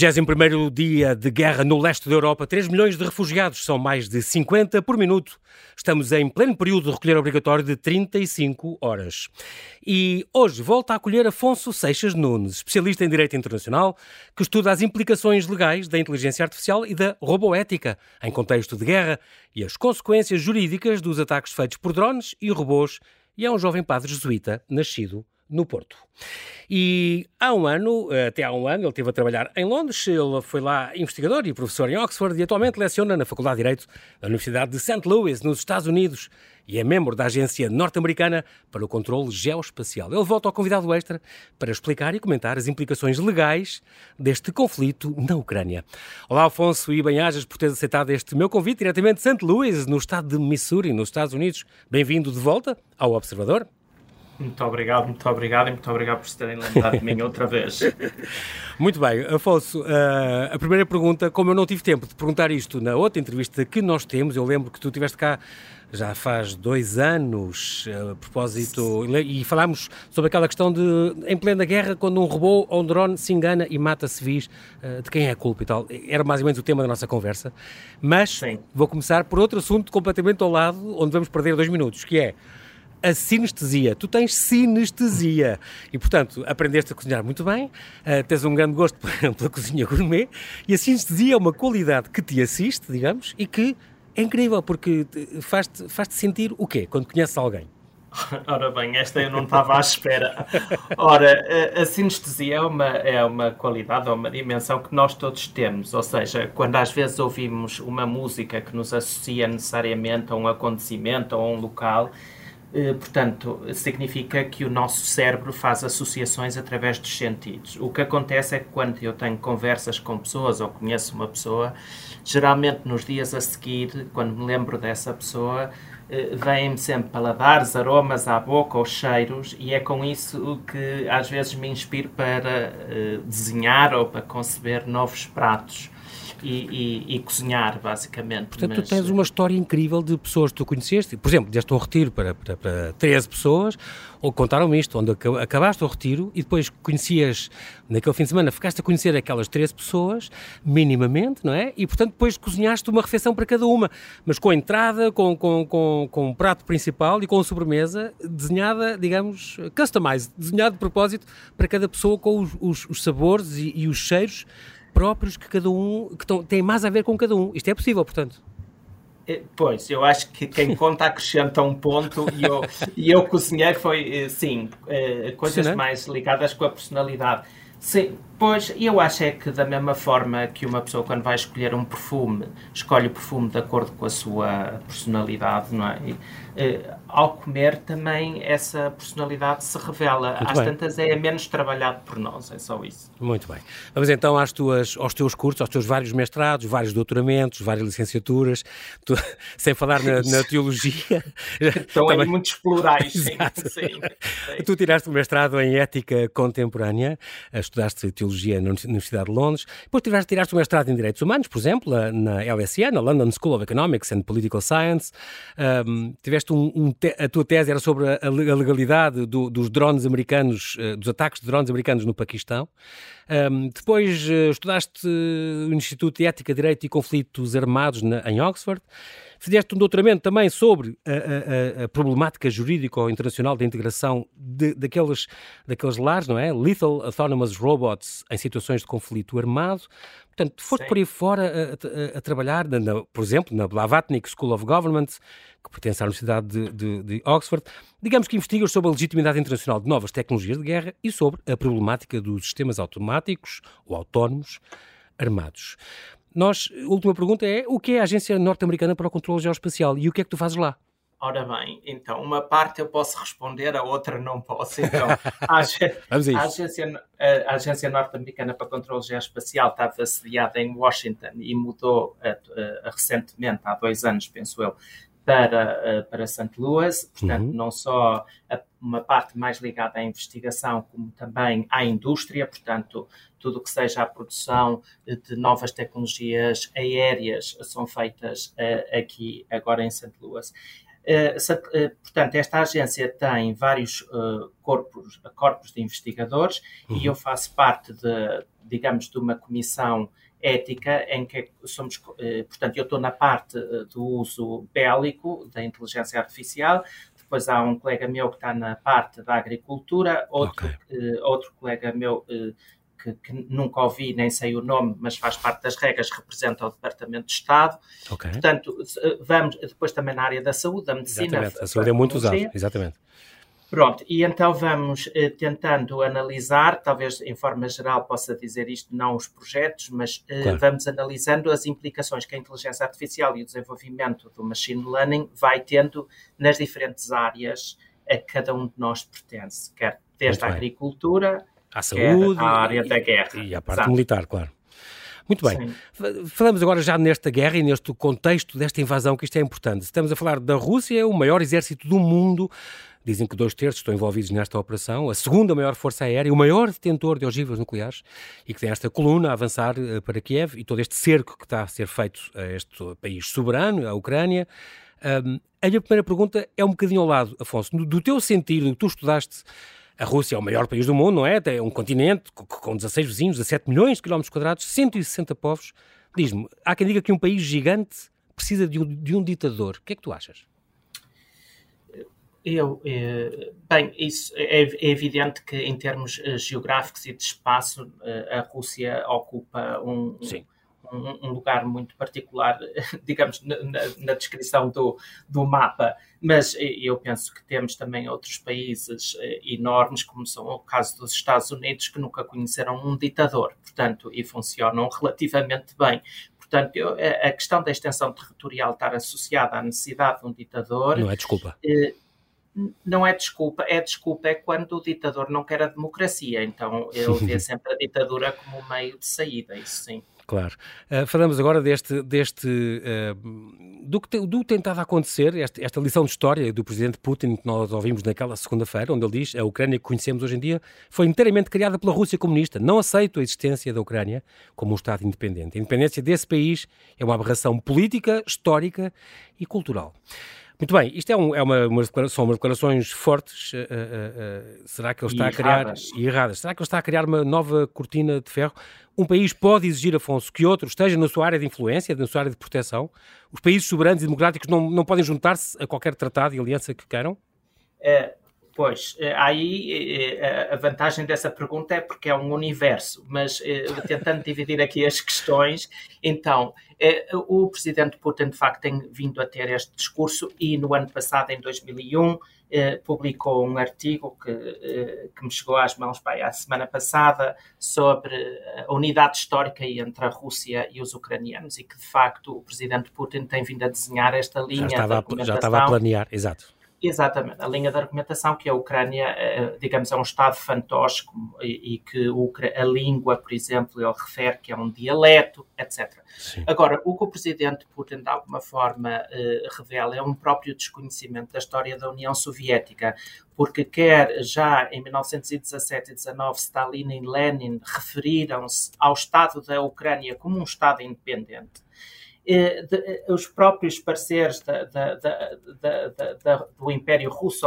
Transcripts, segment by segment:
21º dia de guerra no leste da Europa, 3 milhões de refugiados, são mais de 50 por minuto. Estamos em pleno período de recolher obrigatório de 35 horas. E hoje volta a acolher Afonso Seixas Nunes, especialista em Direito Internacional, que estuda as implicações legais da inteligência artificial e da roboética em contexto de guerra e as consequências jurídicas dos ataques feitos por drones e robôs, e é um jovem padre jesuíta nascido no Porto. E há um ano, até há um ano, ele esteve a trabalhar em Londres, ele foi lá investigador e professor em Oxford e atualmente leciona na Faculdade de Direito da Universidade de St. Louis, nos Estados Unidos, e é membro da Agência Norte-Americana para o Controle Geoespacial. Ele volta ao convidado extra para explicar e comentar as implicações legais deste conflito na Ucrânia. Olá, Afonso, e bem-ajas por teres aceitado este meu convite diretamente de St. Louis, no estado de Missouri, nos Estados Unidos. Bem-vindo de volta ao Observador. Muito obrigado, muito obrigado e muito obrigado por se terem lembrado de mim outra vez. Muito bem, Afonso, uh, a primeira pergunta, como eu não tive tempo de perguntar isto na outra entrevista que nós temos, eu lembro que tu estiveste cá já faz dois anos, a propósito, e falámos sobre aquela questão de, em plena guerra, quando um robô ou um drone se engana e mata civis, uh, de quem é a culpa e tal. Era mais ou menos o tema da nossa conversa. Mas Sim. vou começar por outro assunto completamente ao lado, onde vamos perder dois minutos, que é a sinestesia. Tu tens sinestesia. E, portanto, aprendeste a cozinhar muito bem, uh, tens um grande gosto pela cozinha gourmet, e a sinestesia é uma qualidade que te assiste, digamos, e que é incrível, porque faz-te faz -te sentir o quê quando conheces alguém? Ora bem, esta eu não estava à espera. Ora, a, sinestesia é uma, é uma qualidade, é uma dimensão que nós todos temos. Ou seja, quando às vezes ouvimos uma música que nos associa necessariamente a um acontecimento ou a um local, portanto, significa que o nosso cérebro faz associações através dos sentidos. O que acontece é que quando eu tenho conversas com pessoas ou conheço uma pessoa, geralmente nos dias a seguir, quando me lembro dessa pessoa, eh, vêm-me sempre paladares, aromas à boca ou cheiros, e é com isso que às vezes me inspiro para eh, desenhar ou para conceber novos pratos e, e, e cozinhar, basicamente. Portanto, Mas... tu tens uma história incrível de pessoas que tu conheceste. Por exemplo, deste um retiro para, para, para 13 pessoas, ou contaram-me isto, onde acabaste o retiro e depois conhecias, naquele fim de semana, ficaste a conhecer aquelas 13 pessoas, minimamente, não é? E, portanto, depois cozinhaste uma refeição para cada uma, mas com a entrada, com, com, com, com um prato principal e com a sobremesa desenhada, digamos, customized, desenhado de propósito para cada pessoa com os, os, os sabores e, e os cheiros próprios que cada um, que estão, têm mais a ver com cada um. Isto é possível, portanto. É, pois, eu acho que quem conta acrescenta um ponto e eu, e eu cozinhei foi, eh, sim, eh, coisas mais ligadas com a personalidade. Sim, pois eu acho é que da mesma forma que uma pessoa quando vai escolher um perfume, escolhe o perfume de acordo com a sua personalidade, não é? E, eh, ao comer também essa personalidade se revela. Muito Às bem. tantas é menos trabalhado por nós, é só isso. Muito bem. Vamos então às tuas, aos teus cursos, aos teus vários mestrados, vários doutoramentos, várias licenciaturas, tu, sem falar na, na teologia. Estão também... em muitos plurais, sim, sim, Tu tiraste o mestrado em Ética Contemporânea, estudaste Teologia na Universidade de Londres, depois tiraste, tiraste o mestrado em Direitos Humanos, por exemplo, na LSE, na London School of Economics and Political Science, um, tiveste um, um a tua tese era sobre a, legalidade do, dos drones americanos, uh, dos ataques de drones americanos no Paquistão. Um, depois uh, estudaste o Instituto de Ética, Direito e Conflitos Armados na, em Oxford. Fizeste um doutoramento também sobre a, a, a problemática jurídico-internacional da integração de, daqueles, daqueles lares, não é? Lethal Autonomous Robots em situações de conflito armado. Portanto, foste Sim. por aí fora a, a, trabalhar, na, por exemplo, na Blavatnik School of Government, que pertence à Universidade de, de, de, Oxford. Digamos que investigas sobre a legitimidade internacional de novas tecnologias de guerra e sobre a problemática dos sistemas automáticos ou autónomos armados. Nós, a última pergunta é: o que é a Agência Norte-Americana para o Controlo Geoespacial e o que é que tu fazes lá? Ora bem, então, uma parte eu posso responder, a outra não posso. Então, a, a, agência, a agência Norte-Americana para Controlo Geoespacial estava sediada em Washington e mudou recentemente, há dois anos, penso eu, para, para St. Louis. Portanto, uhum. não só uma parte mais ligada à investigação, como também à indústria, portanto, tudo o que seja a produção de novas tecnologias aéreas são feitas uh, aqui, agora em St. Louis. portanto, esta agência tem vários corpos, corpos de investigadores uhum. e eu faço parte de, digamos, de uma comissão ética em que somos, portanto, eu estou na parte do uso bélico da inteligência artificial, depois há um colega meu que está na parte da agricultura, outro, okay. outro colega meu que, que, nunca ouvi, nem sei o nome, mas faz parte das regras, representa o Departamento de Estado. Okay. Portanto, vamos depois também na área da saúde, da medicina. Exatamente. A saúde é muito usada, exatamente. Pronto, e então vamos eh, tentando analisar, talvez em forma geral possa dizer isto, não os projetos, mas eh, claro. vamos analisando as implicações que a inteligência artificial e o desenvolvimento do machine learning vai tendo nas diferentes áreas a que cada um de nós pertence, quer desde Muito a bem. agricultura, à saúde, à área da guerra. E à parte Exato. militar, claro. Muito bem. Sim. Falamos agora já nesta guerra e neste contexto desta invasão, que isto é importante. Estamos a falar da Rússia, o maior exército do mundo. Dizem que dois terços estão envolvidos nesta operação. A segunda maior força aérea, o maior detentor de ogivas nucleares e que tem esta coluna a avançar uh, para Kiev e todo este cerco que está a ser feito a este país soberano, a Ucrânia. Um, a minha primeira pergunta é um bocadinho ao lado, Afonso. Do, do teu sentido, do que tu estudaste a Rússia é o maior país do mundo, não é? É um continente com 16 vizinhos, 17 milhões de quilómetros quadrados, 160 povos. Diz-me, há quem diga que um país gigante precisa de um, de um ditador. O que é que tu achas? Eu, eh, bem, isso é, é, evidente que em termos eh, geográficos e de espaço, eh, a Rússia ocupa um, Sim um, um lugar muito particular, digamos, na, na, descrição do, do mapa, mas eu penso que temos também outros países eh, enormes, como são o caso dos Estados Unidos, que nunca conheceram um ditador, portanto, e funcionam relativamente bem. Portanto, eu, a questão da extensão territorial estar associada à necessidade de um ditador. Não é desculpa. Eh, não é desculpa, é desculpa é quando o ditador não quer a democracia, então ele vê sempre a ditadura como um meio de saída, isso sim. Claro. Uh, falamos agora deste, deste uh, do, que do tentado acontecer, esta, esta, lição de história do presidente Putin que nós ouvimos naquela segunda-feira, onde ele diz a Ucrânia que conhecemos hoje em dia foi inteiramente criada pela Rússia comunista. Não aceito a existência da Ucrânia como um Estado independente. A independência desse país é uma aberração política, histórica e cultural. Muito bem, isto é, um, é uma, uma, são umas declarações fortes. Uh, uh, uh, será que ele está a criar. Erradas. E erradas. Será que ele está a criar uma nova cortina de ferro? Um país pode exigir, Afonso, que outro esteja na sua área de influência, na sua área de proteção? Os países soberanos e democráticos não, não podem juntar-se a qualquer tratado e aliança que queiram? É, Pois, eh, aí eh, a vantagem dessa pergunta é porque é um universo, mas tentando dividir aqui as questões, então, o presidente Putin de facto tem vindo a ter este discurso e no ano passado, em 2001, publicou um artigo que, que me chegou às mãos para a semana passada sobre a unidade histórica entre a Rússia e os ucranianos e que de facto o presidente Putin tem vindo a desenhar esta linha. Já estava, já estava a planear, exato Exatamente, a linha de argumentação que a Ucrânia, eh, digamos, é um Estado fantoche e, que a língua, por exemplo, ele refere que é um dialeto, etc. Sim. Agora, o que o presidente Putin, de alguma forma, eh, revela é um próprio desconhecimento da história da União Soviética, porque quer já em 1917 e 19 Stalin e Lenin referiram-se ao Estado da Ucrânia como um Estado independente eh, de, eh, os próprios parceiros da, da, da, do Império Russo,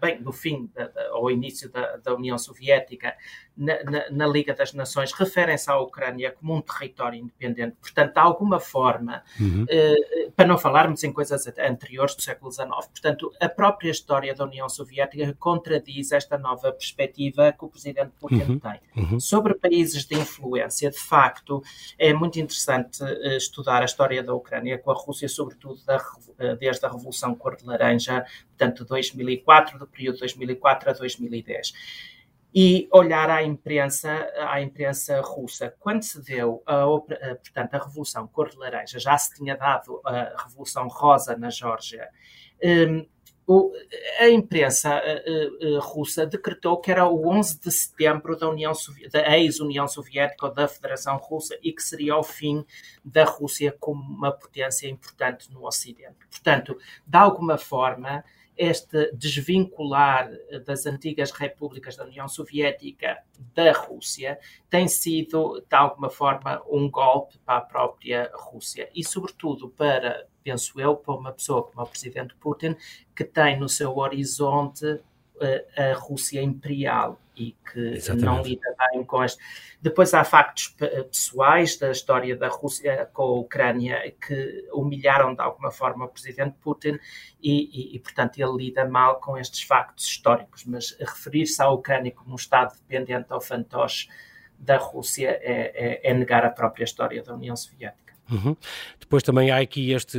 bem, do fim ao início da, União Soviética, na, na, na, Liga das Nações, referem-se à Ucrânia como um território independente. Portanto, de alguma forma, uhum. eh, para não falarmos em coisas anteriores do século XIX, portanto, a própria história da União Soviética contradiz esta nova perspectiva que o presidente Putin uhum. tem. Uhum. Sobre países de influência, de facto, é muito interessante estudar a história história da Ucrânia com a Rússia, sobretudo da, eh, desde a Revolução Cor de Laranja, portanto, 2004, do período 2004 a 2010 e olhar à imprensa, à imprensa russa. Quando se deu a, a, portanto, a Revolução Cor de Laranja, já se tinha dado a Revolução Rosa na Geórgia, o, a imprensa uh, uh, russa decretou que era o 11 de setembro da União da ex-União Soviética ou da Federação Russa e que seria o fim da Rússia como uma potência importante no Ocidente. Portanto, de alguma forma, este desvincular das antigas repúblicas da União Soviética da Rússia tem sido, de alguma forma, um golpe para a própria Rússia. E, sobretudo, para, penso eu, para uma pessoa como o presidente Putin, que tem no seu horizonte a Rússia imperial e que Exatamente. não lida bem com as. Depois há factos pessoais da história da Rússia com a Ucrânia que humilharam de alguma forma o presidente Putin e, e, e portanto, ele lida mal com estes factos históricos. Mas referir-se à Ucrânia como um Estado dependente ao fantoche da Rússia é, é, é negar a própria história da União Soviética. Uhum. Depois também há aqui este,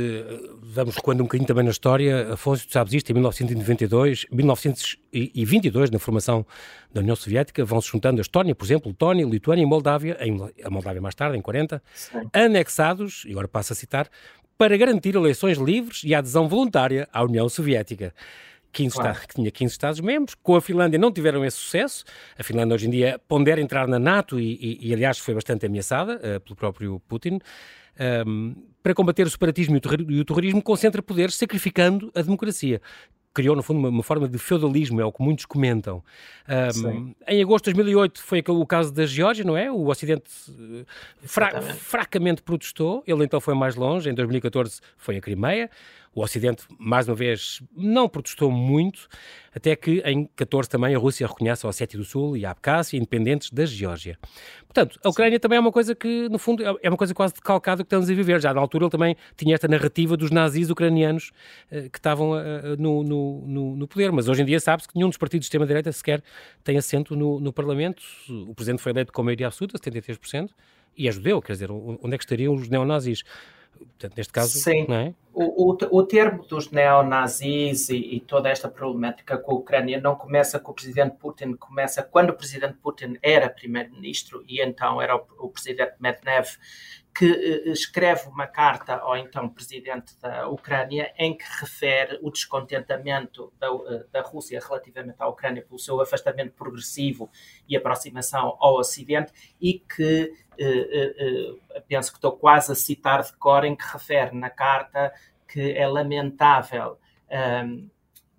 vamos recuando um bocadinho também na história, Afonso, tu sabes isto, em 1992, 1922, na formação da União Soviética, vão-se juntando a Estónia, por exemplo, Letónia, Lituânia e Moldávia, a Moldávia mais tarde, em 40, Sim. anexados, e agora passo a citar, para garantir eleições livres e a adesão voluntária à União Soviética. 15 claro. estados, que tinha 15 Estados-membros. Com a Finlândia não tiveram esse sucesso. A Finlândia hoje em dia pondera entrar na NATO e, e, e aliás, foi bastante ameaçada uh, pelo próprio Putin um, para combater o separatismo e o terrorismo, concentra poderes sacrificando a democracia criou, no fundo, uma, uma, forma de feudalismo, é o que muitos comentam. Um, em agosto de 2008 foi o caso da Geórgia, não é? O Ocidente eh, fra fracamente protestou, ele então foi mais longe, em 2014 foi a Crimeia. O Ocidente, mais uma vez, não protestou muito, até que em 14 também a Rússia reconhece a Ossétia do Sul e a Abkhazia independentes da Geórgia. Portanto, a Ucrânia também é uma coisa que, no fundo, é uma coisa quase decalcada que estamos a viver. Já na altura ele também tinha esta narrativa dos nazis ucranianos uh, que estavam uh, no, no, no, no, poder, mas hoje em dia sabe-se que nenhum dos partidos de extrema-direita sequer tem assento no, no Parlamento. O Presidente foi eleito com maioria absoluta, 73%, e é judeu, quer dizer, onde é que estariam os neonazis? Portanto, neste caso, Sim. não é? O, o, o termo dos neonazis e, e, toda esta problemática com a Ucrânia não começa com o presidente Putin, começa quando o presidente Putin era primeiro-ministro e então era o, o presidente Medvedev que eh, escreve uma carta ao então presidente da Ucrânia em que refere o descontentamento da, eh, da Rússia relativamente à Ucrânia pelo seu afastamento progressivo e aproximação ao Ocidente e que eh, penso que estou quase a citar de cor em que refere na carta que é lamentável ehm,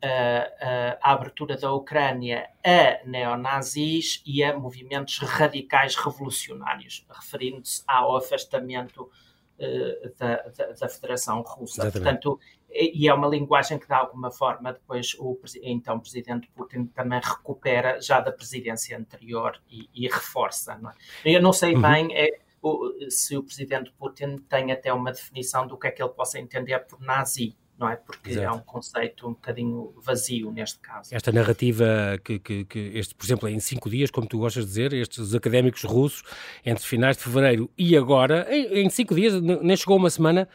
a, a, abertura da Ucrânia a neonazis e a movimentos radicais revolucionários, referindo-se ao afastamento uh, da, da, da, Federação Russa. Exatamente. Portanto, e é uma linguagem que, de alguma forma, depois o então presidente Putin também recupera já da presidência anterior e, e reforça. Não é? Eu não sei uhum. bem é, o, se o presidente Putin tem até uma definição do que é que ele possa entender por nazi não é? Porque Exato. é um conceito um bocadinho vazio neste caso. Esta narrativa que, que, que, este, por exemplo, em cinco dias, como tu gostas de dizer, estes académicos russos, entre finais de fevereiro e agora, em, em cinco dias, nem chegou uma semana,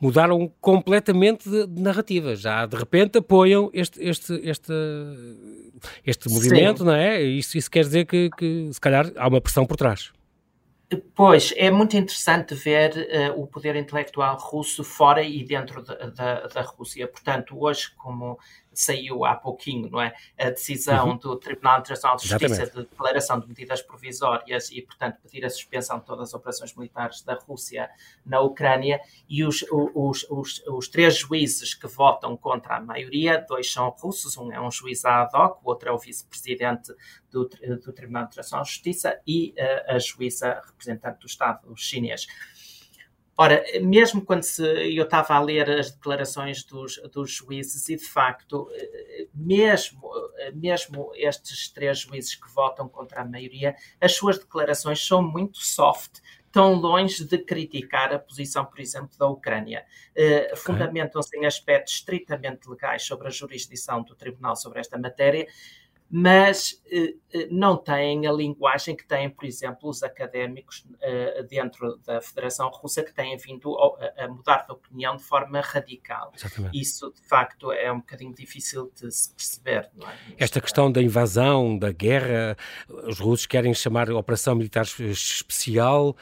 mudaram completamente de, de narrativa. Já de repente apoiam este, este, este, este movimento, Sim. não é? Isso, isso quer dizer que, que, se calhar, há uma pressão por trás. Pois, é muito interessante ver uh, o poder intelectual russo fora e dentro da, da, da Rússia. Portanto, hoje, como saiu há pouquinho, não é? A decisão uhum. do Tribunal Internacional de Justiça Exatamente. de declaração de medidas provisórias e, portanto, pedir a suspensão de todas as operações militares da Rússia na Ucrânia e os, os, os, os três juízes que votam contra a maioria, dois são russos, um é um juiz ad hoc, o outro é o vice-presidente do, do Tribunal Internacional de Justiça e uh, a juíza representante do Estado chinês. Ora, mesmo quando se, eu estava a ler as declarações dos, dos juízes, e de facto, mesmo, mesmo estes três juízes que votam contra a maioria, as suas declarações são muito soft, tão longe de criticar a posição, por exemplo, da Ucrânia. Uh, Fundamentam-se em aspectos estritamente legais sobre a jurisdição do Tribunal sobre esta matéria, mas eh, eh, não têm a linguagem que têm, por exemplo, os académicos eh, dentro da Federação Russa, que têm vindo a, mudar de opinião de forma radical. Exatamente. Isso, de facto, é um bocadinho difícil de se perceber. É? Esta questão da invasão, da guerra, os russos querem chamar Operação Militar Especial.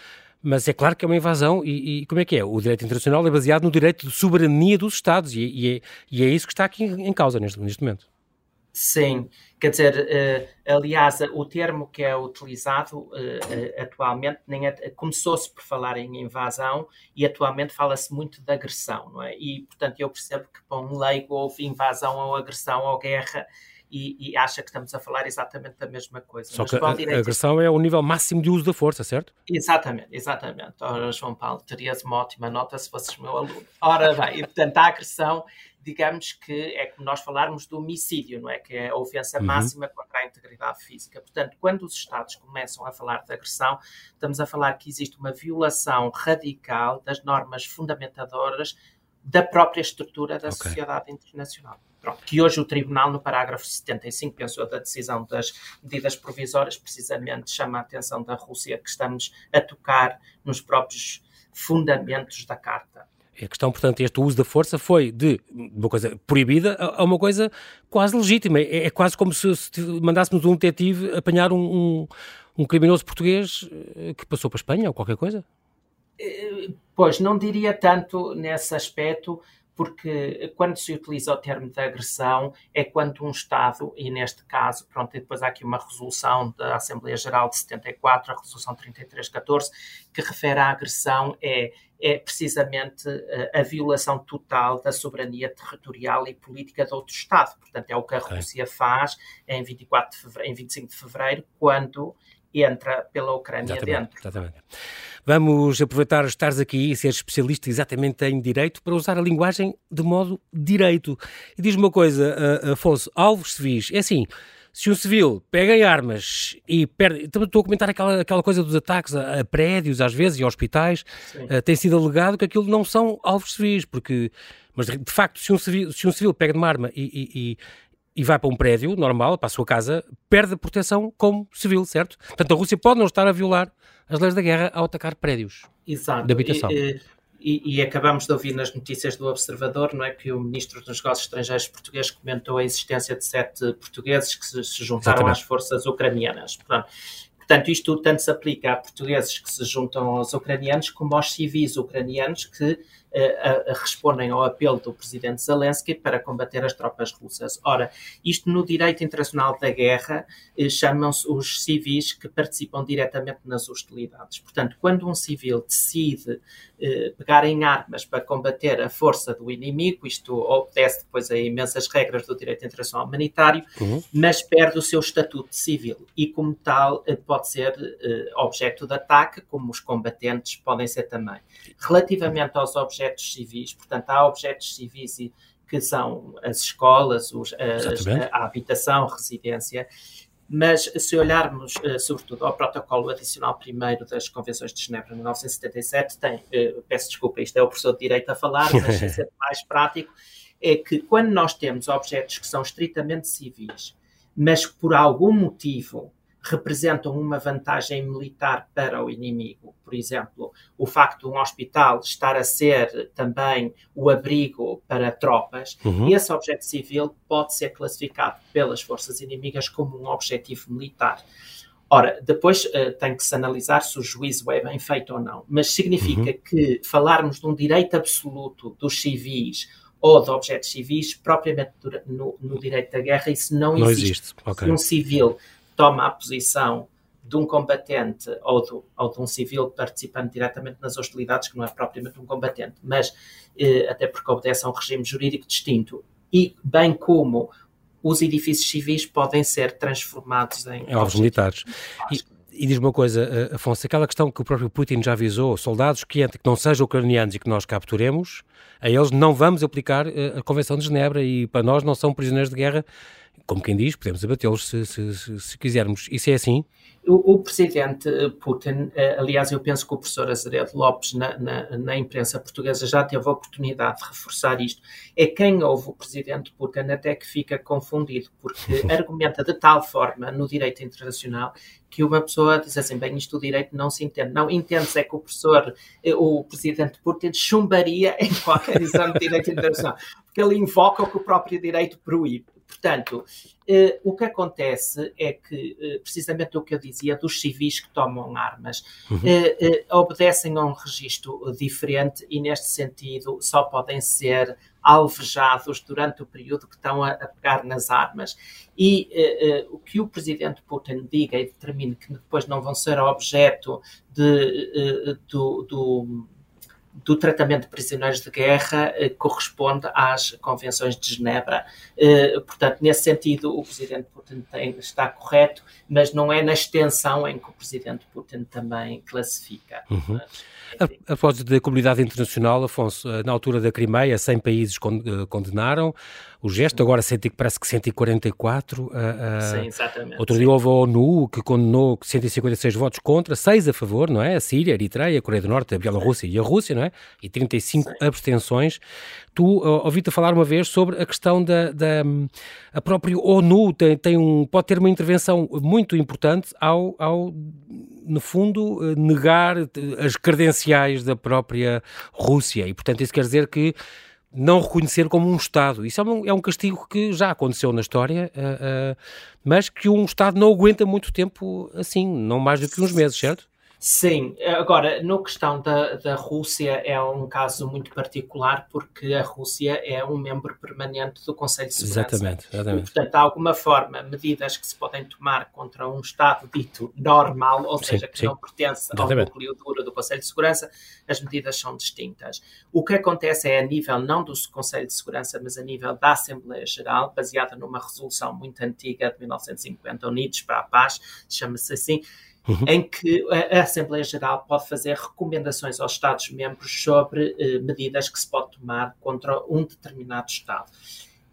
Mas é claro que é uma invasão e, e, como é que é? O direito internacional é baseado no direito de soberania dos Estados e, e, é, e é, isso que está aqui em, em causa neste, neste momento. Sim, quer dizer, uh, aliás, o termo que é utilizado uh, uh, atualmente nem é, começou-se por falar em invasão e atualmente fala-se muito de agressão, não é? E, portanto, eu percebo que para um leigo houve invasão ou agressão ou guerra e, e, acha que estamos a falar exatamente da mesma coisa. Só Mas, que a, a, agressão é o nível máximo de uso da força, certo? Exatamente, exatamente. Ora, João Paulo, terias uma ótima nota se fosses meu aluno. Ora bem, e, portanto, a agressão digamos que é como nós falarmos do homicídio, não é? Que é a ofensa uhum. máxima contra a integridade física. Portanto, quando os Estados começam a falar de agressão, estamos a falar que existe uma violação radical das normas fundamentadoras da própria estrutura da okay. sociedade internacional. Pronto, que hoje o Tribunal, no parágrafo 75, pensou da decisão das medidas provisórias, precisamente chama a atenção da Rússia que estamos a tocar nos próprios fundamentos da Carta. A questão, portanto, este uso da força foi de uma coisa proibida a uma coisa quase legítima. É, é quase como se, se, mandássemos um detetive apanhar um, um, um, criminoso português eh, que passou para a Espanha ou qualquer coisa? Eh, pois, não diria tanto nesse aspecto, porque quando se utiliza o termo de agressão é quando um Estado, e neste caso, pronto, depois há aqui uma resolução da Assembleia Geral de 74, a resolução 3314, que refere à agressão é, é precisamente eh, a, violação total da soberania territorial e política de outro Estado. Portanto, é o que a Rússia faz em, 24 de fevereiro, em 25 de fevereiro, quando entra pela Ucrânia exatamente, dentro. Exatamente. Vamos aproveitar estares aqui e ser especialista exatamente em direito para usar a linguagem de modo direito. E diz-me uma coisa, uh, Afonso, alvos civis, é assim, se um civil pega em armas e perde. Estou a comentar aquela, aquela coisa dos ataques a, a prédios, às vezes, e a hospitais. Uh, tem sido alegado que aquilo não são alvos civis, porque. Mas de facto, se um civil, se um civil pega uma arma e, e, e vai para um prédio normal, para a sua casa, perde a proteção como civil, certo? Portanto, a Rússia pode não estar a violar as leis da guerra ao atacar prédios Exato. de habitação. E, e, e, acabamos de ouvir nas notícias do Observador, não é, que o Ministro dos Negócios Estrangeiros português comentou a existência de sete portugueses que se, se juntaram Exatamente. às forças ucranianas. Portanto, Portanto, isto tanto se aplica a portugueses que se juntam aos ucranianos como aos civis ucranianos que respondem ao apelo do presidente Zelensky para combater as tropas russas. Ora, isto no direito internacional da guerra uh, chamam-se os civis que participam diretamente nas hostilidades. Portanto, quando um civil decide uh, pegar em armas para combater a força do inimigo, isto obedece depois a imensas regras do direito internacional humanitário, uhum. mas perde o seu estatuto de civil e, como tal, pode ser objeto de ataque, como os combatentes podem ser também. Relativamente aos objetos objetos civis, portanto, há objetos civis que são as escolas, os, as, a habitação, a residência, mas se olharmos, uh, sobretudo, ao protocolo adicional primeiro das Convenções de Genebra de 1977, tem, uh, peço desculpa, isto é o professor de Direito a falar, mas ser mais prático, é que quando nós temos objetos que são estritamente civis, mas que por algum motivo representam uma vantagem militar para o inimigo. Por exemplo, o facto de um hospital estar a ser também o abrigo para tropas, uhum. esse objeto civil pode ser classificado pelas forças inimigas como um objetivo militar. Ora, depois uh, tem que se analisar se o juízo é bem feito ou não, mas significa uhum. que falarmos de um direito absoluto dos civis ou de objetos civis, propriamente no, no direito da guerra, isso não, não existe. existe. Okay. Se um civil toma a posição de um combatente ou, do, ou de um civil participando diretamente nas hostilidades, que não é propriamente um combatente, mas eh, até porque obedece a um regime jurídico distinto, e bem como os edifícios civis podem ser transformados em. Alvos militares. E, e diz uma coisa, eh, Afonso, aquela questão que o próprio Putin já avisou, soldados que que não sejam ucranianos e que nós capturemos, a eles não vamos aplicar eh, a Convenção de Genebra e para nós não são prisioneiros de guerra como quem diz, podemos abatê-los se, se, se, se, quisermos. Isso é assim? O, o, presidente Putin, eh, aliás, eu penso que o professor Azeredo Lopes, na, na, na, imprensa portuguesa, já teve a oportunidade de reforçar isto. É quem ouve o presidente Putin até que fica confundido, porque argumenta de tal forma no direito internacional que uma pessoa diz assim, bem, isto o direito não se entende. Não, entende-se é que o professor, eh, o presidente Putin chumbaria em qualquer exame de direito internacional, porque ele invoca o que o próprio direito proíbe. Portanto, eh, o que acontece é que, eh, precisamente o que eu dizia, dos civis que tomam armas, uhum. eh, obedecem a um registro diferente e, neste sentido, só podem ser alvejados durante o período que estão a, a pegar nas armas. E o que o presidente Putin diga e determine que depois não vão ser objeto de, do, do do tratamento de prisioneiros de guerra eh, corresponde às convenções de Genebra. Eh, portanto, nesse sentido, o presidente Putin tem, está correto, mas não é na extensão em que o presidente Putin também classifica. Uhum. A, a propósito da comunidade internacional, Afonso, eh, na altura da Crimeia, 100 países condenaram o gesto, agora parece que 144. Uh, Sim, exatamente. Outro dia houve a ONU que condenou 156 votos contra, 6 a favor, não é? A Síria, a Eritreia, a Coreia do Norte, a Bielorrússia e a Rússia, não é? E 35 Sim. abstenções. Tu uh, ouviste falar uma vez sobre a questão da, da a própria ONU tem, tem um, pode ter uma intervenção muito importante ao, ao no fundo, negar as credenciais da própria Rússia. E, portanto, isso quer dizer que não reconhecer como um Estado. Isso é um, é um castigo que já aconteceu na história, uh, uh, mas que um Estado não aguenta muito tempo assim, não mais do que uns meses, certo? Sim, agora, no questão da, da Rússia é um caso muito particular porque a Rússia é um membro permanente do Conselho de Segurança. Exatamente, exatamente. E, portanto, há alguma forma, medidas que se podem tomar contra um Estado dito normal, ou seja, que sim. não pertence exatamente. ao núcleo duro do Conselho de Segurança, as medidas são distintas. O que acontece é a nível não do Conselho de Segurança, mas a nível da Assembleia Geral, baseada numa resolução muito antiga de 1950, Unidos para a Paz, chama-se assim, uhum. em que a Assembleia Geral pode fazer recomendações aos Estados-membros sobre eh, medidas que se pode tomar contra um determinado Estado.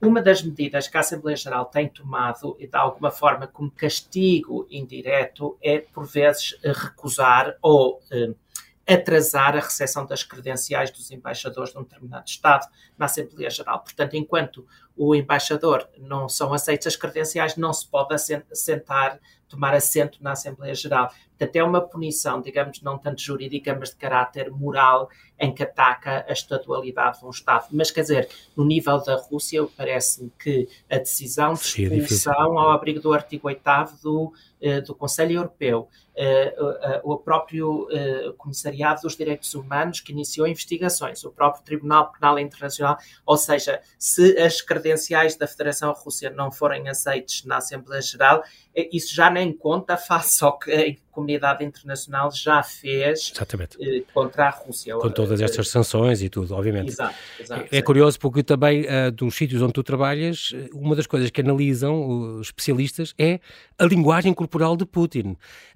Uma das medidas que a Assembleia Geral tem tomado, e de alguma forma como castigo indireto, é, por vezes, recusar ou eh, atrasar a recepção das credenciais dos embaixadores de um determinado Estado na Assembleia Geral. Portanto, enquanto o embaixador não são aceitas as credenciais, não se pode assentar, tomar assento na Assembleia Geral. Portanto, é uma punição, digamos, não tanto jurídica, mas de caráter moral, em que ataca a estadualidade de um Estado. Mas, quer dizer, no nível da Rússia, parece-me que a decisão de expulsão ao abrigo do artigo 8 do, eh, do Conselho Europeu, eh, o próprio eh, Comissariado dos Direitos Humanos, que iniciou investigações, o próprio Tribunal Penal Internacional, ou seja, se as credenciais da Federação Rússia não forem aceites na Assembleia Geral, isso já nem conta face ao que comunidade internacional já fez eh, contra a Rússia. Com todas estas sanções e tudo, obviamente. Exato, exato, é, é curioso porque também uh, dos sítios onde tu trabalhas, uma das coisas que analisam os especialistas é a linguagem corporal de Putin,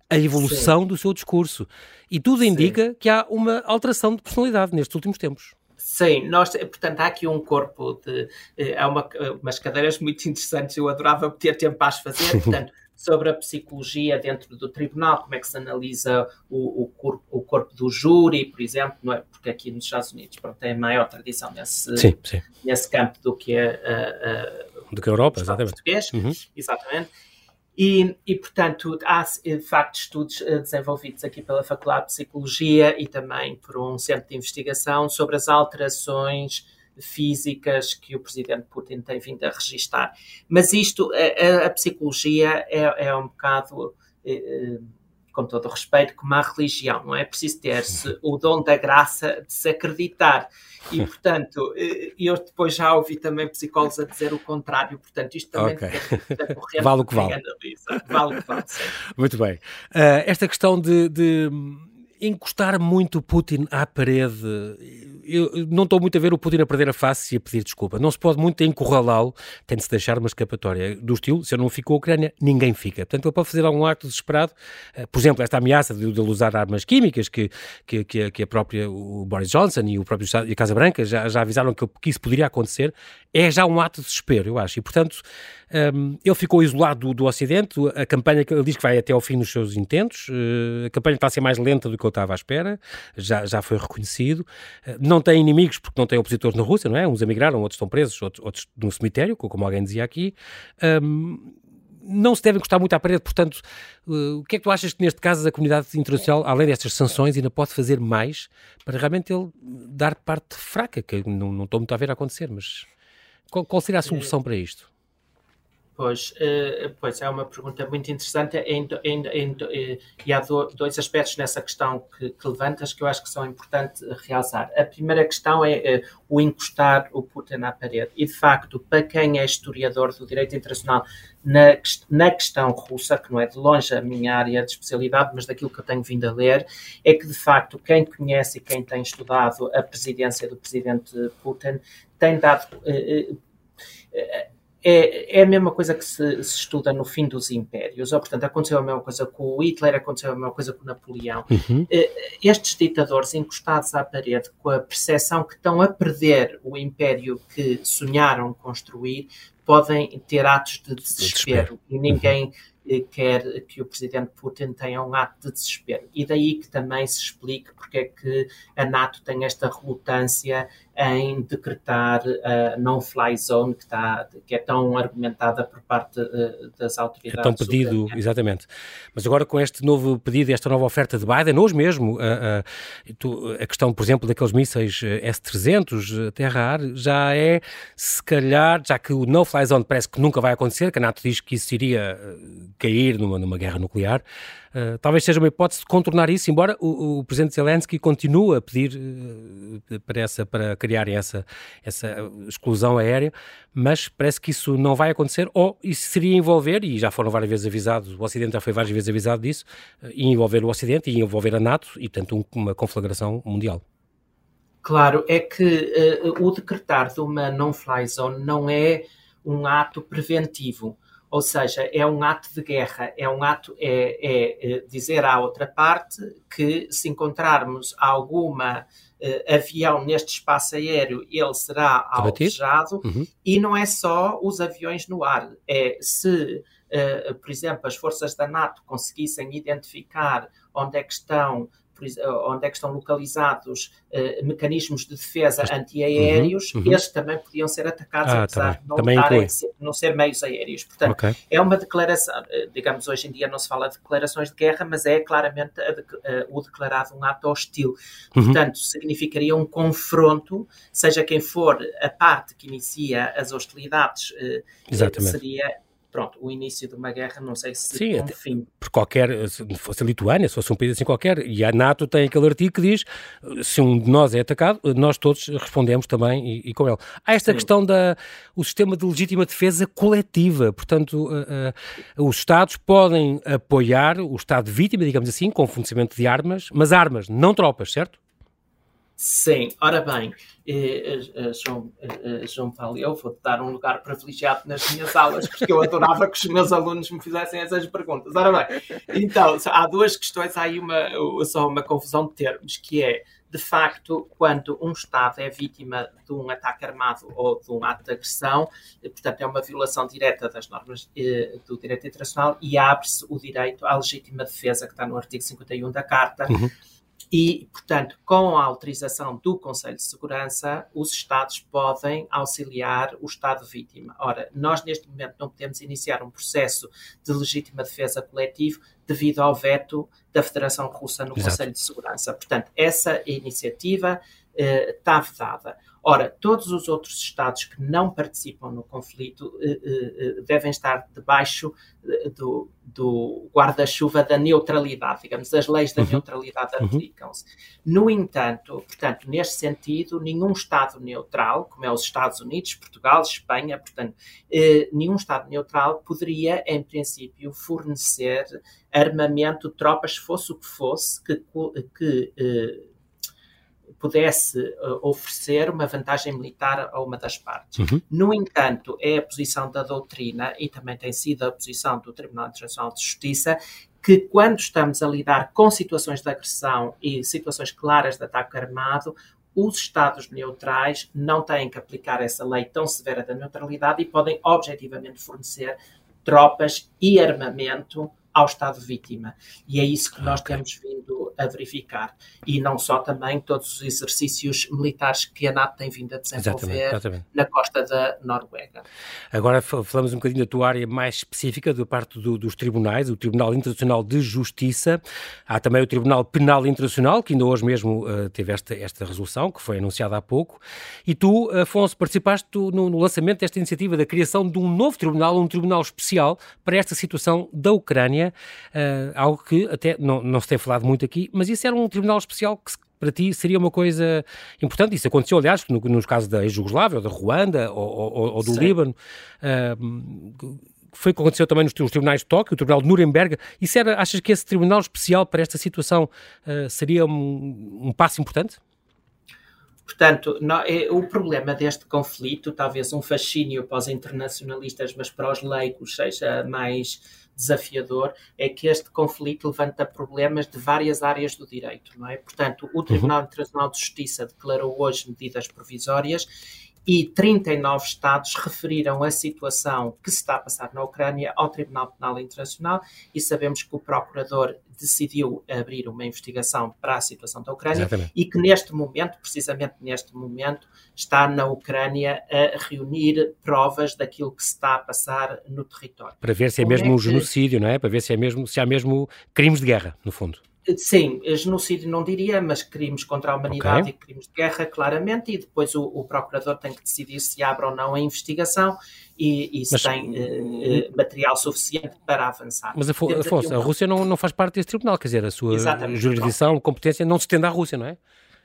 a evolução Sim. do seu discurso. E tudo indica Sim. que há uma alteração de personalidade nestes últimos tempos. Sim, nós, portanto, há aqui um corpo de. Eh, há uma, umas cadeiras muito interessantes, eu adorava ter tempo para as fazer, portanto sobre a psicologia dentro do tribunal, como é que se analisa o, o, corpo, o corpo do júri, por exemplo, não é? porque aqui nos Estados Unidos pronto, tem maior tradição nesse, sim, sim. nesse campo do que a, a, do que a Europa, exatamente. Português, uhum. exatamente. E, e, portanto, há de facto estudos eh, desenvolvidos aqui pela Faculdade de Psicologia e também por um centro de investigação sobre as alterações físicas que o presidente Putin tem vindo a registar. Mas isto, a, a psicologia é, é, um bocado, eh, com todo o respeito, como a religião, não é preciso ter-se o dom da graça de se acreditar. E, portanto, eh, eu depois já ouvi também psicólogos a dizer o contrário, portanto, isto também okay. da corrente vale o que vale. Vale o que vale, sim. Muito bem. Uh, esta questão de, de encostar muito Putin à parede. Eu não estou muito a ver o Putin a perder a face e a pedir desculpa. Não se pode muito encurralá-lo, tem de se deixar uma escapatória do estilo, se eu não fico a Ucrânia, ninguém fica. Portanto, ele pode fazer algum ato desesperado, eh, por exemplo, esta ameaça de, de usar armas químicas, que, que, que, a própria o Boris Johnson e o próprio e a Casa Branca já, já avisaram que, que isso poderia acontecer, é já um ato de desespero, eu acho. E, portanto, um, ele ficou isolado do, do, Ocidente, a campanha, ele diz que vai até ao fim dos seus intentos, uh, a campanha está a ser mais lenta do que eu estava à espera, já, já foi reconhecido, uh, não tem inimigos porque não tem opositores na Rússia, não é? Uns emigraram, outros estão presos, outros, outros no cemitério, como alguém dizia aqui. Um, não se deve encostar muito à parede, portanto, uh, o que é que tu achas que neste caso a comunidade internacional, além destas sanções, ainda pode fazer mais para realmente ele dar parte fraca, que não, não estou muito a ver acontecer, mas qual, qual seria a solução para isto? Pois, uh, pois é uma pergunta muito interessante em, em, em, uh, e há do, dois aspectos nessa questão que, que, levantas que eu acho que são importantes realçar. A primeira questão é uh, o encostar o Putin à parede. E, de facto, para quem é historiador do direito internacional na, na questão russa, que não é de longe a minha área de especialidade, mas daquilo que eu tenho vindo a ler, é que, de facto, quem conhece e quem tem estudado a presidência do presidente Putin tem dado é, é a mesma coisa que se, se, estuda no fim dos impérios. Ou, portanto, aconteceu a mesma coisa com o Hitler, aconteceu a mesma coisa com o Napoleão. Uhum. Eh, estes ditadores encostados à parede, com a percepção que estão a perder o império que sonharam construir, podem ter atos de desespero. desespero. E ninguém. Uhum quer que o presidente Putin tenha um ato de desespero. E daí que também se explique porque é que a NATO tem esta relutância em decretar a non-fly zone que, está, que é tão argumentada por parte uh, das autoridades. É tão pedido, ucranianas. exatamente. Mas agora com este novo pedido, esta nova oferta de Biden, hoje mesmo, a, a, a questão, por exemplo, daqueles mísseis eh, S-300 terra-ar, já é, se calhar, já que o no-fly zone parece que nunca vai acontecer, que a NATO diz que isso iria cair numa, numa guerra nuclear, Uh, talvez seja uma hipótese de contornar isso, embora o, o presidente Zelensky continue a pedir uh, para, essa, para criarem essa, essa exclusão aérea, mas parece que isso não vai acontecer, ou isso seria envolver, e já foram várias vezes avisados, o Ocidente já foi várias vezes avisado disso, uh, envolver o Ocidente e envolver a NATO, e portanto um, uma conflagração mundial. Claro, é que o decretar de uma non-fly zone não é um ato preventivo ou seja, é um ato de guerra, é um ato, é, é, é dizer à outra parte que se encontrarmos alguma uh, avião neste espaço aéreo, ele será alvejado, uhum. e não é só os aviões no ar, é se, uh, por exemplo, as forças da NATO conseguissem identificar onde é que estão onde é que estão localizados uh, mecanismos de defesa antiaéreos, uhum, uhum. estes também podiam ser atacados, ah, apesar tá de não, não ser meios aéreos. Portanto, okay. é uma declaração, eh, digamos, hoje em dia não se fala de declarações de guerra, mas é claramente a, o declarado um ato hostil. Uhum. Portanto, significaria um confronto, seja quem for a parte que inicia as hostilidades, uh, seria pronto, o início de uma guerra, não sei se Sim, um fim. Por qualquer, se fosse a Lituânia, se fosse um país assim qualquer, e a NATO tem aquele artigo que diz, se um de nós é atacado, nós todos respondemos também e, e com ele. Há esta Sim. questão da o sistema de legítima defesa coletiva, portanto, uh, uh, os Estados podem apoiar o Estado vítima, digamos assim, com fornecimento de armas, mas armas, não tropas, certo? Sim, ora bem, eh, eh, João, eh, João Paulo, eu vou-te dar um lugar privilegiado nas minhas aulas, porque eu adorava que os meus alunos me fizessem essas perguntas. Ora bem, então, há duas questões, há aí uma, só uma confusão de termos, que é, de facto, quando um Estado é vítima de um ataque armado ou de um ato de agressão, portanto, é uma violação direta das normas do direito internacional e abre-se o direito à legítima defesa, que está no artigo 51 da Carta. Uhum e, portanto, com a autorização do Conselho de Segurança, os Estados podem auxiliar o Estado vítima. Ora, nós neste momento não podemos iniciar um processo de legítima defesa coletivo devido ao veto da Federação Russa no Exato. Conselho de Segurança. Portanto, essa iniciativa eh, está vedada. Ora, todos os outros Estados que não participam no conflito eh, eh, devem estar debaixo do, do guarda-chuva da neutralidade, digamos, as leis da uhum. neutralidade uhum. aplicam-se. No entanto, portanto, neste sentido, nenhum Estado neutral, como é os Estados Unidos, Portugal, Espanha, portanto, nenhum Estado neutral poderia, em princípio, fornecer armamento, tropas, fosse o que fosse, que, que pudesse uh, oferecer uma vantagem militar a uma das partes. Uhum. No entanto, é a posição da doutrina e também tem sido a posição do Tribunal Internacional de Justiça que quando estamos a lidar com situações de agressão e situações claras de ataque armado, os Estados neutrais não têm que aplicar essa lei tão severa da neutralidade e podem objetivamente fornecer tropas e armamento ao Estado vítima. E é isso que nós okay. temos vindo a verificar. E não só também todos os exercícios militares que a NATO tem vindo a desenvolver exatamente, exatamente. na costa da Noruega. Agora falamos um bocadinho da tua área mais específica, da parte do, dos tribunais, o Tribunal Internacional de Justiça. Há também o Tribunal Penal Internacional, que ainda hoje mesmo uh, teve esta, esta resolução, que foi anunciada há pouco. E tu, Afonso, participaste no, no lançamento desta iniciativa da criação de um novo tribunal, um tribunal especial para esta situação da Ucrânia uh, algo que até não, não se tem falado muito aqui, mas isso era um tribunal especial que para ti seria uma coisa importante. Isso aconteceu, aliás, no, nos casos da Jugoslávia, ou da Ruanda, ou, ou, ou do Sim. Líbano. Uh, foi o que aconteceu também nos, nos tribunais de Tóquio, o tribunal de Nuremberg. Isso era, achas que esse tribunal especial para esta situação uh, seria um, um passo importante? Portanto, não, é, o problema deste conflito, talvez um fascínio para os internacionalistas, mas para os leigos seja mais desafiador, é que este conflito levanta problemas de várias áreas do direito, não é? Portanto, o Tribunal uhum. Internacional de Justiça declarou hoje medidas provisórias e 39 Estados referiram a situação que se está a passar na Ucrânia ao Tribunal Penal Internacional e sabemos que o Procurador decidiu abrir uma investigação para a situação da Ucrânia Exatamente. e que neste momento, precisamente neste momento, está na Ucrânia a reunir provas daquilo que se está a passar no território. Para ver se é mesmo é um genocídio, não é? Para ver se, é mesmo, se há mesmo crimes de guerra, no fundo. Sim, genocídio não diria, mas crimes contra a humanidade okay. e crimes de guerra, claramente, e depois o, o, procurador tem que decidir se abre ou não a investigação e, e se mas, tem uh, material suficiente para avançar. Mas, Afonso, a Rússia não, não faz parte desse tribunal, quer dizer, a sua jurisdição, competência não se estende à Rússia, não é?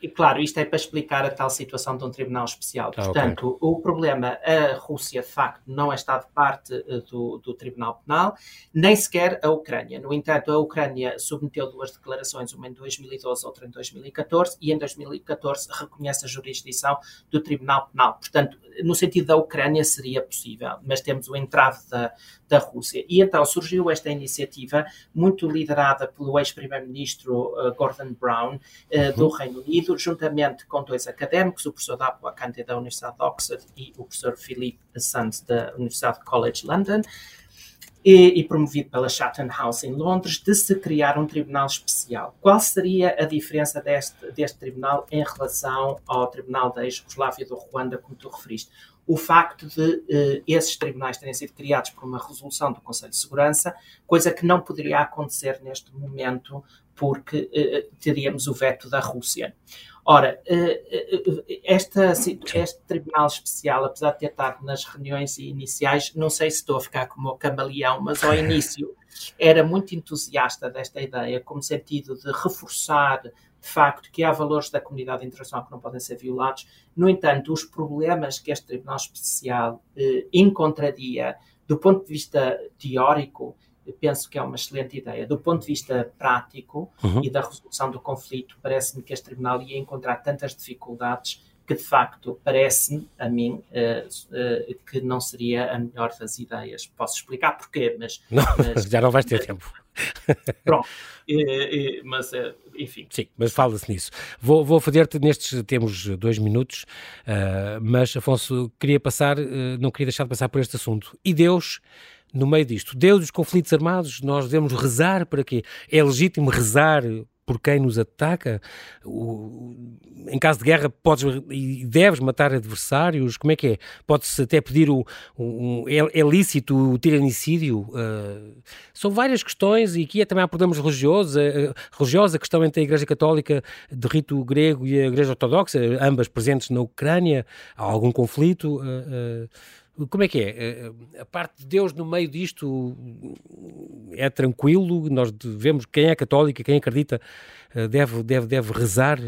E claro, isto é para explicar a tal situação de um tribunal especial. Ah, Portanto, okay. o problema, a Rússia de facto não é estado parte eh, do, do Tribunal Penal, nem sequer a Ucrânia. No entanto, a Ucrânia submeteu duas declarações, uma em 2012, outra em 2014, e em 2014 reconhece a jurisdição do Tribunal Penal. Portanto, no sentido da Ucrânia seria possível, mas temos o entrave da, da Rússia. E então surgiu esta iniciativa, muito liderada pelo ex-primeiro-ministro uh, Gordon Brown, uh, do uhum. Reino Unido, juntamente com dois académicos, o professor Dapo Akande da Universidade de Oxford e o professor Philip Sands da Universidade College London, e, e, promovido pela Chatham House em Londres, de se criar um tribunal especial. Qual seria a diferença deste, deste tribunal em relação ao tribunal da ex-Jugoslávia do Ruanda, como tu referiste? O facto de eh, esses tribunais terem sido criados por uma resolução do Conselho de Segurança, coisa que não poderia acontecer neste momento, porque eh, teríamos o veto da Rússia. Ora, eh, eh, esta, este Tribunal Especial, apesar de ter estado nas reuniões iniciais, não sei se estou a ficar como o camaleão, mas ao início era muito entusiasta desta ideia, como sentido de reforçar de facto que há valores da comunidade internacional que não podem ser violados. No entanto, os problemas que este Tribunal Especial eh, encontraria do ponto de vista teórico penso que é uma excelente ideia. Do ponto de vista prático uhum. e da resolução do conflito, parece-me que este tribunal ia encontrar tantas dificuldades que, de facto, parece-me, a mim, uh, uh, que não seria a melhor das ideias. Posso explicar porquê, mas... Não, mas já não vais ter tempo. Pronto, mas eh, enfim. Sim, mas fala-se nisso. Vou, vou fazer-te nestes, temos dois minutos, uh, mas Afonso, queria passar, não queria deixar de passar por este assunto. E Deus no meio disto. Deus dos conflitos armados, nós devemos rezar para quê? É legítimo rezar por quem nos ataca? O, em caso de guerra, podes e deves matar adversários? Como é que é? Pode-se até pedir o, um, é, é, lícito o tiranicídio? Uh, são várias questões e aqui é também há problemas religiosos, uh, religiosos, a questão entre a Igreja Católica de rito grego e a Igreja Ortodoxa, ambas presentes na Ucrânia, há algum conflito? Uh, como é que é? Eh, eh, a parte de Deus no meio disto é tranquilo? Nós devemos, quem é católico, quem acredita, eh, deve, deve, deve rezar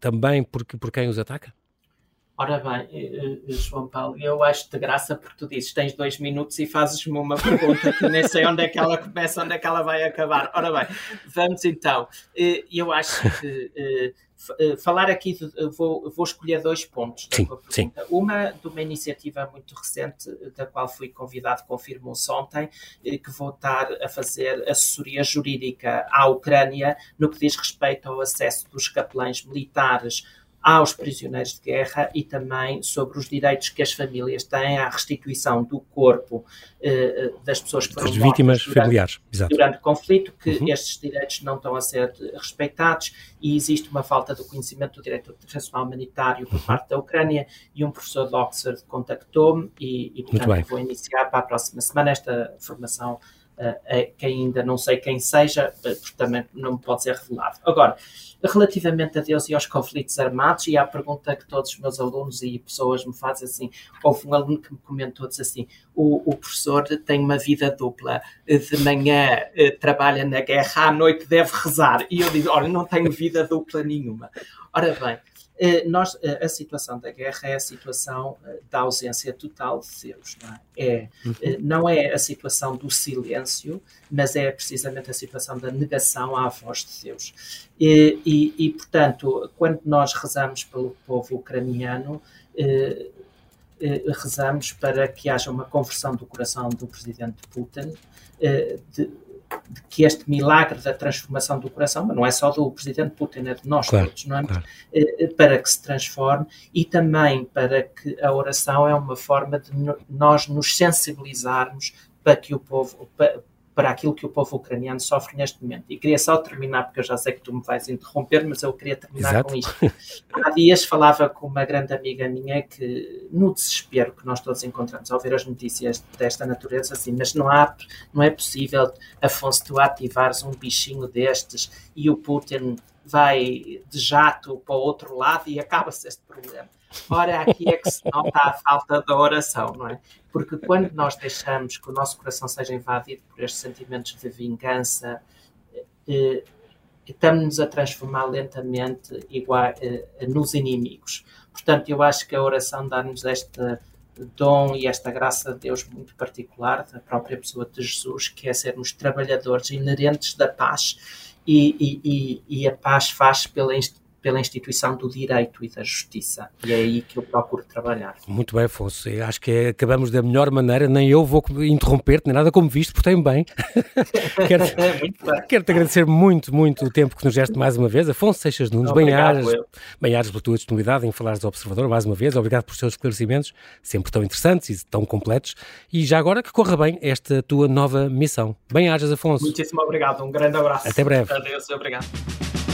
também porque, por quem os ataca? Ora bem, João Paulo, eu acho de graça porque tu dizes tens dois minutos e fazes-me uma pergunta que nem sei onde é que ela começa, onde é que ela vai acabar. Ora bem, vamos então. Eu acho que eh, falar aqui, de, vou, vou, escolher dois pontos sim, Sim. Uma de uma iniciativa muito recente, da qual fui convidado, confirmou-se ontem, eh, que vou estar a fazer assessoria jurídica à Ucrânia no que diz respeito ao acesso dos capelães militares aos prisioneiros de guerra e também sobre os direitos que as famílias têm à restituição do corpo eh, das pessoas que foram das vítimas durante, familiares Exato. durante o conflito, que uhum. estes direitos não estão a ser respeitados e existe uma falta do conhecimento do direito internacional humanitário por uhum. parte da Ucrânia e um professor de Oxford contactou-me e, e portanto, vou iniciar para a próxima semana esta formação uh, que ainda não sei quem seja, eh, porque também não pode ser revelado. Agora, relativamente a Deus e aos conflitos armados, e à pergunta que todos os meus alunos e pessoas me fazem assim, houve um aluno que me comentou diz assim, o, o professor tem uma vida dupla, de manhã eh, trabalha na guerra, à noite deve rezar, e eu digo, olha, não tenho vida dupla nenhuma. Ora bem, eh, nós, eh, a situação da guerra é a situação eh, da ausência total de Deus. Não é? É, uhum. não é a situação do silêncio, mas é precisamente a situação da negação à voz de Deus. E, e, e portanto, quando nós rezamos pelo povo ucraniano, rezamos para que haja uma conversão do coração do presidente Putin, de que este milagre da transformação do coração, mas não é só do presidente Putin, é de nós claro, todos, não é? Claro. Eh, eh, para que se transforme e também para que a oração é uma forma de nós nos sensibilizarmos para que o povo, para, para aquilo que o povo ucraniano sofre neste momento. E queria só terminar, porque eu já sei que tu me vais interromper, mas eu queria terminar Exato. com isto. Há dias falava com uma grande amiga minha que, no desespero que nós todos encontramos ao ver as notícias desta natureza, assim, mas não, há, não é possível, Afonso, tu ativares um bichinho destes e o Putin vai de jato para o outro lado e acaba-se este problema. Ora, aqui é que se nota a falta da oração, não é? Porque quando nós deixamos que o nosso coração seja invadido por estes sentimentos de vingança, eh, estamos-nos a transformar lentamente igual, eh, nos inimigos. Portanto, eu acho que a oração dá-nos este dom e esta graça de Deus muito particular, da própria pessoa de Jesus, que é sermos trabalhadores inerentes da paz, e, e, e a paz faz pela pela instituição do direito e da justiça. E é aí que eu procuro trabalhar. Muito bem, Afonso. Eu acho que acabamos da melhor maneira. Nem eu vou interromper-te, nem nada como visto, portei-me bem. quero, quero te agradecer muito, muito o tempo que nos deste mais uma vez. Afonso Seixas Nunes, bem-ajas bem pela tua disponibilidade em falares do Observador mais uma vez. Obrigado por seus esclarecimentos, sempre tão interessantes e tão completos. E já agora que corra bem esta tua nova missão. Bem-ajas, Afonso. Muitíssimo obrigado. Um grande abraço. Até breve. Adeus, obrigado.